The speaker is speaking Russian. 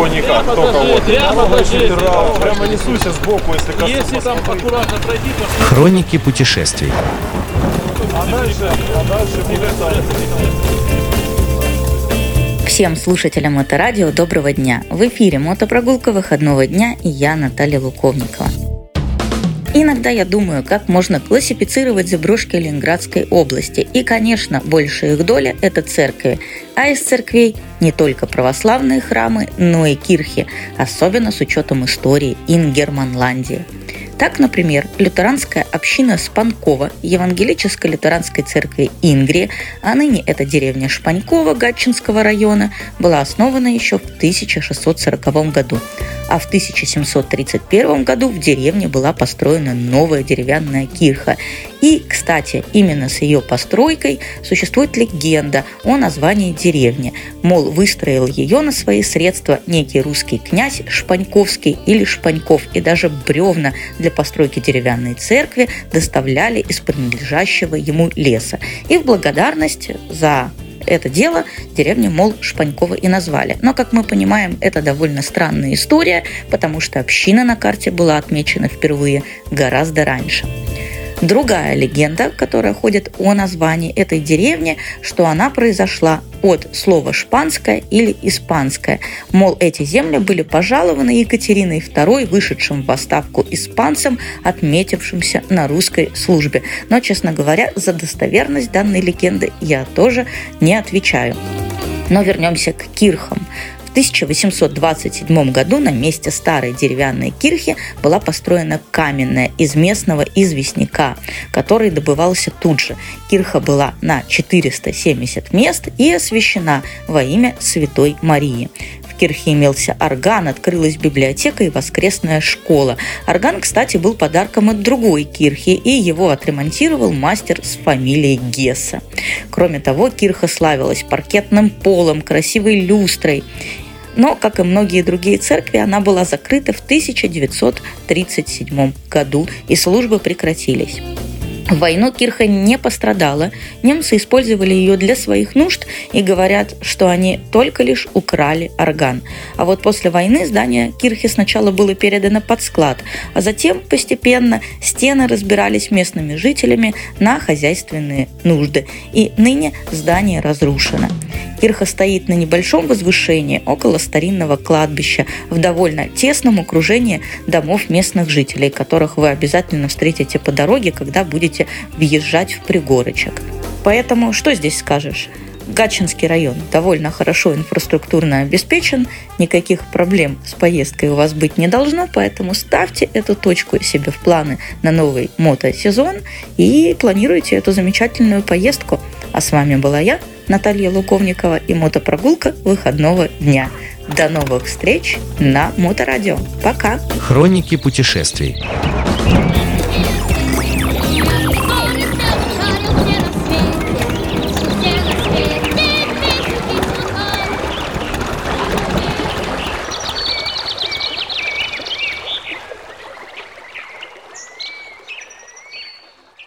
ничего никак, только вот. Прямо несусь сбоку, если коснусь. Если там аккуратно пройти, то Хроники путешествий. А дальше, а дальше. Всем слушателям Моторадио доброго дня. В эфире мотопрогулка выходного дня и я, Наталья Луковникова. Иногда я думаю, как можно классифицировать заброшки Ленинградской области. И, конечно, большая их доля – это церкви. А из церквей не только православные храмы, но и кирхи, особенно с учетом истории Ингерманландии. Так, например, лютеранская община Спанкова Евангелической лютеранской церкви Ингрии, а ныне это деревня Шпанькова Гатчинского района, была основана еще в 1640 году. А в 1731 году в деревне была построена новая деревянная кирха. И, кстати, именно с ее постройкой существует легенда о названии деревни. Мол, выстроил ее на свои средства некий русский князь Шпаньковский или Шпаньков, и даже бревна для постройки деревянной церкви доставляли из принадлежащего ему леса. И в благодарность за это дело деревню, мол, Шпанькова и назвали. Но, как мы понимаем, это довольно странная история, потому что община на карте была отмечена впервые гораздо раньше. Другая легенда, которая ходит о названии этой деревни, что она произошла от слова «шпанская» или «испанская». Мол, эти земли были пожалованы Екатериной II, вышедшим в отставку испанцам, отметившимся на русской службе. Но, честно говоря, за достоверность данной легенды я тоже не отвечаю. Но вернемся к кирхам. В 1827 году на месте старой деревянной кирхи была построена каменная из местного известняка, который добывался тут же. Кирха была на 470 мест и освящена во имя Святой Марии. Кирхе имелся орган, открылась библиотека и воскресная школа. Орган, кстати, был подарком от другой кирхи, и его отремонтировал мастер с фамилией Гесса. Кроме того, кирха славилась паркетным полом, красивой люстрой. Но, как и многие другие церкви, она была закрыта в 1937 году, и службы прекратились. В войну Кирха не пострадала. Немцы использовали ее для своих нужд и говорят, что они только лишь украли орган. А вот после войны здание Кирхи сначала было передано под склад, а затем постепенно стены разбирались местными жителями на хозяйственные нужды. И ныне здание разрушено. Кирха стоит на небольшом возвышении около старинного кладбища в довольно тесном окружении домов местных жителей, которых вы обязательно встретите по дороге, когда будете въезжать в пригорочек. Поэтому что здесь скажешь? Гатчинский район довольно хорошо инфраструктурно обеспечен, никаких проблем с поездкой у вас быть не должно, поэтому ставьте эту точку себе в планы на новый мотосезон и планируйте эту замечательную поездку. А с вами была я, Наталья Луковникова и мотопрогулка выходного дня. До новых встреч на Моторадио. Пока! Хроники путешествий.